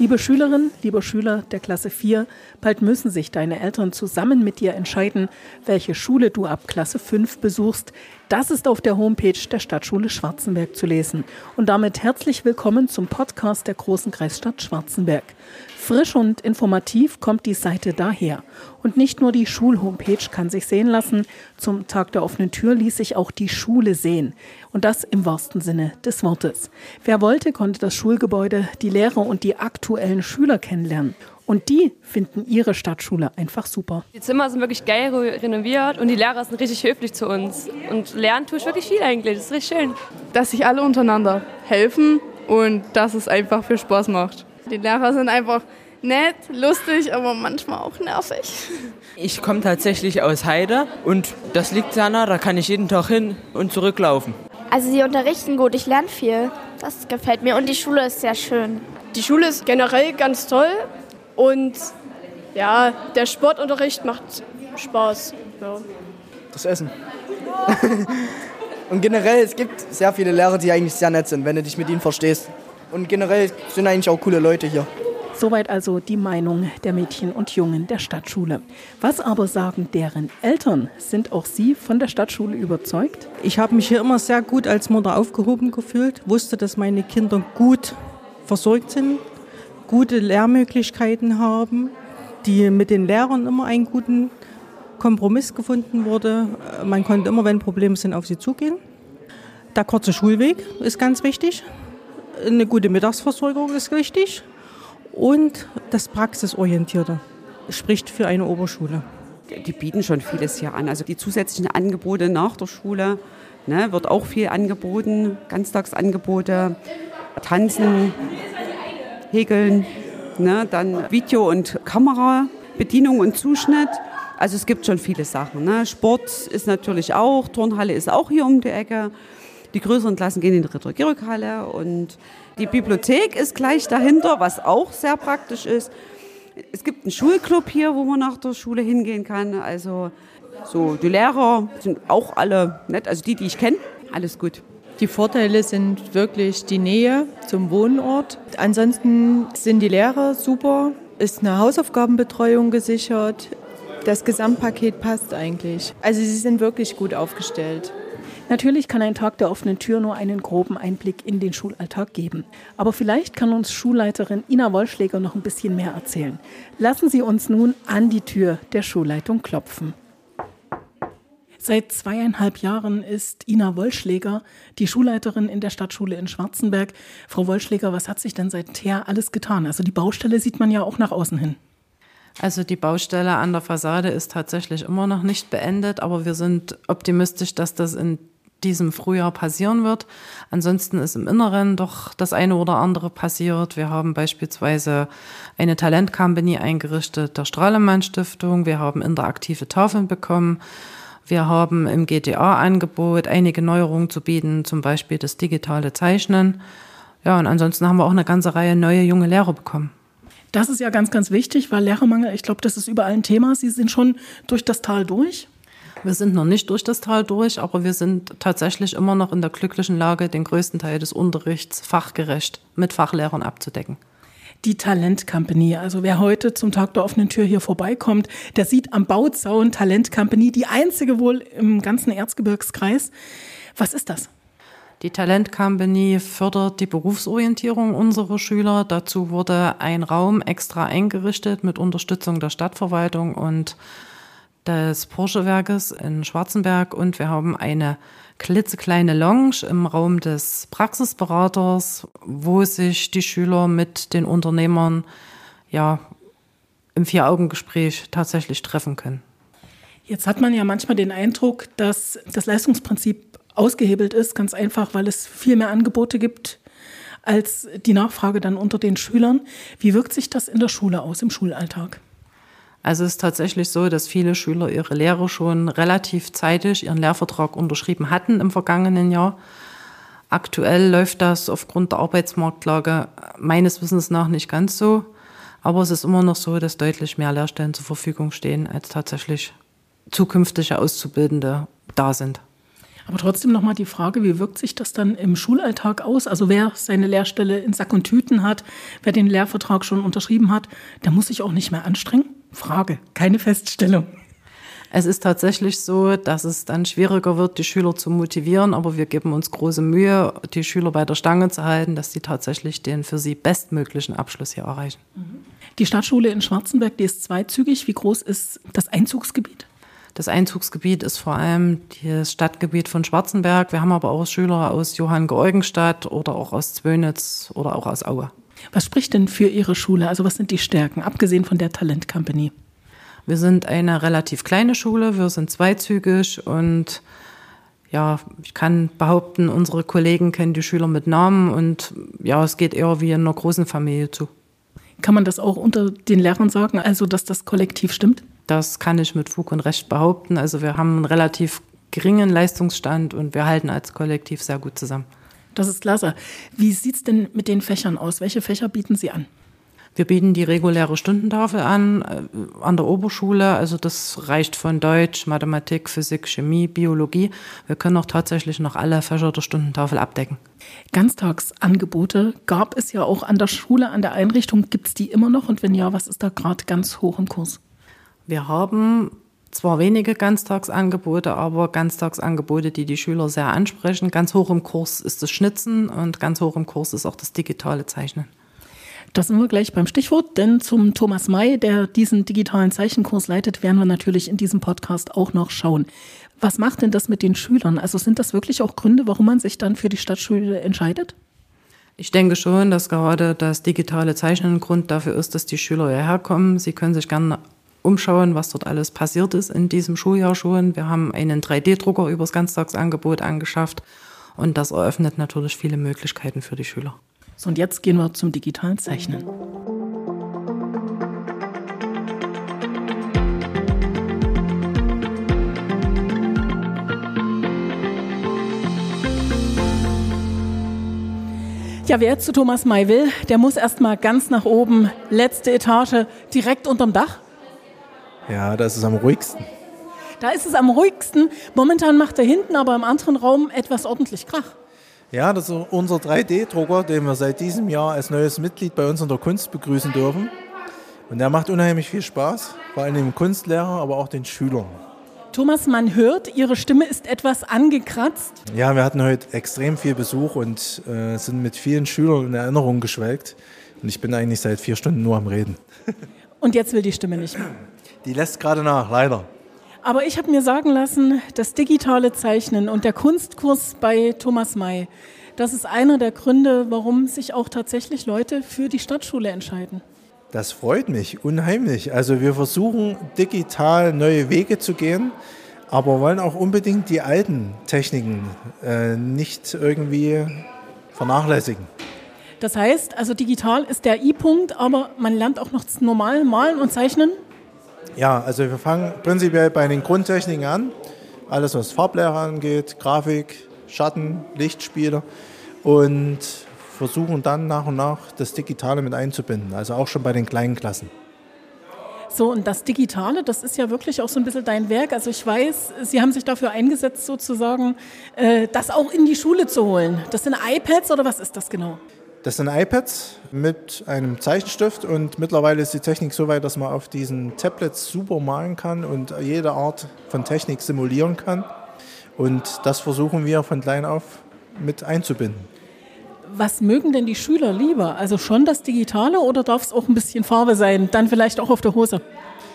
Liebe Schülerin, lieber Schüler der Klasse 4, bald müssen sich deine Eltern zusammen mit dir entscheiden, welche Schule du ab Klasse 5 besuchst. Das ist auf der Homepage der Stadtschule Schwarzenberg zu lesen. Und damit herzlich willkommen zum Podcast der großen Kreisstadt Schwarzenberg. Frisch und informativ kommt die Seite daher. Und nicht nur die Schulhomepage kann sich sehen lassen. Zum Tag der offenen Tür ließ sich auch die Schule sehen. Und das im wahrsten Sinne des Wortes. Wer wollte, konnte das Schulgebäude, die Lehrer und die aktuellen Schüler kennenlernen. Und die finden ihre Stadtschule einfach super. Die Zimmer sind wirklich geil renoviert und die Lehrer sind richtig höflich zu uns. Und lernen tue ich wirklich viel eigentlich. Das ist richtig schön. Dass sich alle untereinander helfen und dass es einfach viel Spaß macht. Die Lehrer sind einfach nett, lustig, aber manchmal auch nervig. Ich komme tatsächlich aus Heide und das liegt sehr nah, da kann ich jeden Tag hin und zurücklaufen. Also sie unterrichten gut, ich lerne viel. Das gefällt mir und die Schule ist sehr schön. Die Schule ist generell ganz toll und ja, der Sportunterricht macht Spaß. Ja. Das Essen. und generell, es gibt sehr viele Lehrer, die eigentlich sehr nett sind, wenn du dich mit ihnen verstehst. Und generell sind eigentlich auch coole Leute hier. Soweit also die Meinung der Mädchen und Jungen der Stadtschule. Was aber sagen deren Eltern? Sind auch sie von der Stadtschule überzeugt? Ich habe mich hier immer sehr gut als Mutter aufgehoben gefühlt, wusste, dass meine Kinder gut versorgt sind, gute Lehrmöglichkeiten haben, die mit den Lehrern immer einen guten Kompromiss gefunden wurde. Man konnte immer, wenn Probleme sind, auf sie zugehen. Der kurze Schulweg ist ganz wichtig eine gute Mittagsversorgung ist wichtig und das Praxisorientierte spricht für eine Oberschule. Die bieten schon vieles hier an. Also die zusätzlichen Angebote nach der Schule ne, wird auch viel angeboten. Ganztagsangebote, Tanzen, Häkeln, ne, dann Video- und Kamerabedienung und Zuschnitt. Also es gibt schon viele Sachen. Ne. Sport ist natürlich auch, Turnhalle ist auch hier um die Ecke. Die größeren Klassen gehen in die Ritter-Georg-Halle und die Bibliothek ist gleich dahinter, was auch sehr praktisch ist. Es gibt einen Schulclub hier, wo man nach der Schule hingehen kann. Also so die Lehrer sind auch alle nett, also die, die ich kenne, alles gut. Die Vorteile sind wirklich die Nähe zum Wohnort. Ansonsten sind die Lehrer super, ist eine Hausaufgabenbetreuung gesichert. Das Gesamtpaket passt eigentlich. Also sie sind wirklich gut aufgestellt. Natürlich kann ein Tag der offenen Tür nur einen groben Einblick in den Schulalltag geben. Aber vielleicht kann uns Schulleiterin Ina Wollschläger noch ein bisschen mehr erzählen. Lassen Sie uns nun an die Tür der Schulleitung klopfen. Seit zweieinhalb Jahren ist Ina Wollschläger die Schulleiterin in der Stadtschule in Schwarzenberg. Frau Wollschläger, was hat sich denn seither alles getan? Also die Baustelle sieht man ja auch nach außen hin. Also die Baustelle an der Fassade ist tatsächlich immer noch nicht beendet, aber wir sind optimistisch, dass das in diesem Frühjahr passieren wird. Ansonsten ist im Inneren doch das eine oder andere passiert. Wir haben beispielsweise eine Talent-Company eingerichtet der Strahlemann Stiftung. Wir haben interaktive Tafeln bekommen. Wir haben im GTA-Angebot einige Neuerungen zu bieten, zum Beispiel das digitale Zeichnen. Ja, und ansonsten haben wir auch eine ganze Reihe neue junge Lehrer bekommen. Das ist ja ganz, ganz wichtig, weil Lehrermangel, ich glaube, das ist überall ein Thema. Sie sind schon durch das Tal durch. Wir sind noch nicht durch das Tal durch, aber wir sind tatsächlich immer noch in der glücklichen Lage, den größten Teil des Unterrichts fachgerecht mit Fachlehrern abzudecken. Die Talent Company, also wer heute zum Tag der offenen Tür hier vorbeikommt, der sieht am Bauzaun Talent Company, die einzige wohl im ganzen Erzgebirgskreis. Was ist das? Die Talent Company fördert die Berufsorientierung unserer Schüler. Dazu wurde ein Raum extra eingerichtet mit Unterstützung der Stadtverwaltung und des Porsche-Werkes in Schwarzenberg und wir haben eine klitzekleine Lounge im Raum des Praxisberaters, wo sich die Schüler mit den Unternehmern ja im Vier-Augen-Gespräch tatsächlich treffen können. Jetzt hat man ja manchmal den Eindruck, dass das Leistungsprinzip ausgehebelt ist, ganz einfach, weil es viel mehr Angebote gibt als die Nachfrage dann unter den Schülern. Wie wirkt sich das in der Schule aus, im Schulalltag? Also es ist tatsächlich so, dass viele Schüler ihre Lehre schon relativ zeitig ihren Lehrvertrag unterschrieben hatten im vergangenen Jahr. Aktuell läuft das aufgrund der Arbeitsmarktlage meines Wissens nach nicht ganz so. Aber es ist immer noch so, dass deutlich mehr Lehrstellen zur Verfügung stehen, als tatsächlich zukünftige Auszubildende da sind. Aber trotzdem nochmal die Frage, wie wirkt sich das dann im Schulalltag aus? Also wer seine Lehrstelle in Sack und Tüten hat, wer den Lehrvertrag schon unterschrieben hat, der muss sich auch nicht mehr anstrengen? Frage, keine Feststellung. Es ist tatsächlich so, dass es dann schwieriger wird, die Schüler zu motivieren, aber wir geben uns große Mühe, die Schüler bei der Stange zu halten, dass sie tatsächlich den für sie bestmöglichen Abschluss hier erreichen. Die Stadtschule in Schwarzenberg, die ist zweizügig. Wie groß ist das Einzugsgebiet? Das Einzugsgebiet ist vor allem das Stadtgebiet von Schwarzenberg. Wir haben aber auch Schüler aus Johann Georgenstadt oder auch aus Zwönitz oder auch aus Aue. Was spricht denn für Ihre Schule? Also was sind die Stärken, abgesehen von der Talent Company? Wir sind eine relativ kleine Schule, wir sind zweizügig und ja, ich kann behaupten, unsere Kollegen kennen die Schüler mit Namen und ja, es geht eher wie in einer großen Familie zu. Kann man das auch unter den Lehrern sagen, also dass das Kollektiv stimmt? Das kann ich mit Fug und Recht behaupten. Also wir haben einen relativ geringen Leistungsstand und wir halten als Kollektiv sehr gut zusammen. Das ist klasse. Wie sieht es denn mit den Fächern aus? Welche Fächer bieten Sie an? Wir bieten die reguläre Stundentafel an äh, an der Oberschule. Also das reicht von Deutsch, Mathematik, Physik, Chemie, Biologie. Wir können auch tatsächlich noch alle Fächer der Stundentafel abdecken. Ganztagsangebote gab es ja auch an der Schule, an der Einrichtung. Gibt es die immer noch? Und wenn ja, was ist da gerade ganz hoch im Kurs? Wir haben zwar wenige Ganztagsangebote, aber Ganztagsangebote, die die Schüler sehr ansprechen. Ganz hoch im Kurs ist das Schnitzen und ganz hoch im Kurs ist auch das digitale Zeichnen. Da sind wir gleich beim Stichwort, denn zum Thomas May, der diesen digitalen Zeichenkurs leitet, werden wir natürlich in diesem Podcast auch noch schauen. Was macht denn das mit den Schülern? Also sind das wirklich auch Gründe, warum man sich dann für die Stadtschule entscheidet? Ich denke schon, dass gerade das digitale Zeichnen ein Grund dafür ist, dass die Schüler hierher kommen. Sie können sich gerne umschauen, was dort alles passiert ist in diesem Schuljahr schon. Wir haben einen 3D-Drucker übers Ganztagsangebot angeschafft und das eröffnet natürlich viele Möglichkeiten für die Schüler. So, und jetzt gehen wir zum digitalen Zeichnen. Ja, wer jetzt zu Thomas May will, der muss erst mal ganz nach oben, letzte Etage, direkt unterm Dach. Ja, da ist es am ruhigsten. Da ist es am ruhigsten. Momentan macht er hinten aber im anderen Raum etwas ordentlich Krach. Ja, das ist unser 3D-Drucker, den wir seit diesem Jahr als neues Mitglied bei uns in der Kunst begrüßen dürfen. Und der macht unheimlich viel Spaß, vor allem dem Kunstlehrer, aber auch den Schülern. Thomas, man hört, Ihre Stimme ist etwas angekratzt. Ja, wir hatten heute extrem viel Besuch und äh, sind mit vielen Schülern in Erinnerung geschwelgt. Und ich bin eigentlich seit vier Stunden nur am Reden. Und jetzt will die Stimme nicht mehr. Die lässt gerade nach, leider. Aber ich habe mir sagen lassen, das digitale Zeichnen und der Kunstkurs bei Thomas May, das ist einer der Gründe, warum sich auch tatsächlich Leute für die Stadtschule entscheiden. Das freut mich unheimlich. Also wir versuchen digital neue Wege zu gehen, aber wollen auch unbedingt die alten Techniken äh, nicht irgendwie vernachlässigen. Das heißt, also digital ist der I-Punkt, aber man lernt auch noch normal malen und zeichnen? Ja, also wir fangen prinzipiell bei den Grundtechniken an. Alles, was Farblehre angeht, Grafik, Schatten, Lichtspiele und versuchen dann nach und nach das Digitale mit einzubinden, also auch schon bei den kleinen Klassen. So, und das Digitale, das ist ja wirklich auch so ein bisschen dein Werk. Also ich weiß, Sie haben sich dafür eingesetzt, sozusagen, äh, das auch in die Schule zu holen. Das sind iPads oder was ist das genau? Das sind iPads mit einem Zeichenstift und mittlerweile ist die Technik so weit, dass man auf diesen Tablets super malen kann und jede Art von Technik simulieren kann. Und das versuchen wir von klein auf mit einzubinden. Was mögen denn die Schüler lieber? Also schon das Digitale oder darf es auch ein bisschen Farbe sein? Dann vielleicht auch auf der Hose?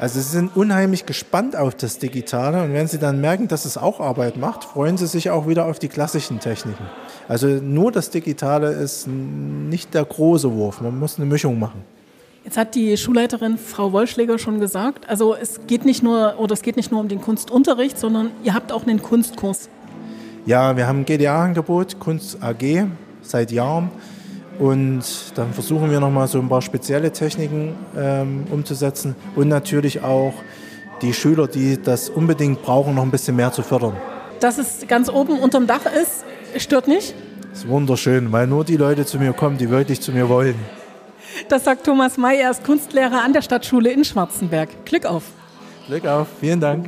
Also sie sind unheimlich gespannt auf das Digitale und wenn sie dann merken, dass es auch Arbeit macht, freuen sie sich auch wieder auf die klassischen Techniken. Also nur das Digitale ist nicht der große Wurf, man muss eine Mischung machen. Jetzt hat die Schulleiterin Frau Wollschläger schon gesagt, also es geht nicht nur oder es geht nicht nur um den Kunstunterricht, sondern ihr habt auch einen Kunstkurs. Ja, wir haben ein GDA-Angebot, Kunst AG, seit Jahren. Und dann versuchen wir nochmal so ein paar spezielle Techniken ähm, umzusetzen und natürlich auch die Schüler, die das unbedingt brauchen, noch ein bisschen mehr zu fördern. Dass es ganz oben unterm Dach ist, stört nicht? Das ist wunderschön, weil nur die Leute zu mir kommen, die wirklich zu mir wollen. Das sagt Thomas May, er ist Kunstlehrer an der Stadtschule in Schwarzenberg. Glück auf. Glück auf, vielen Dank.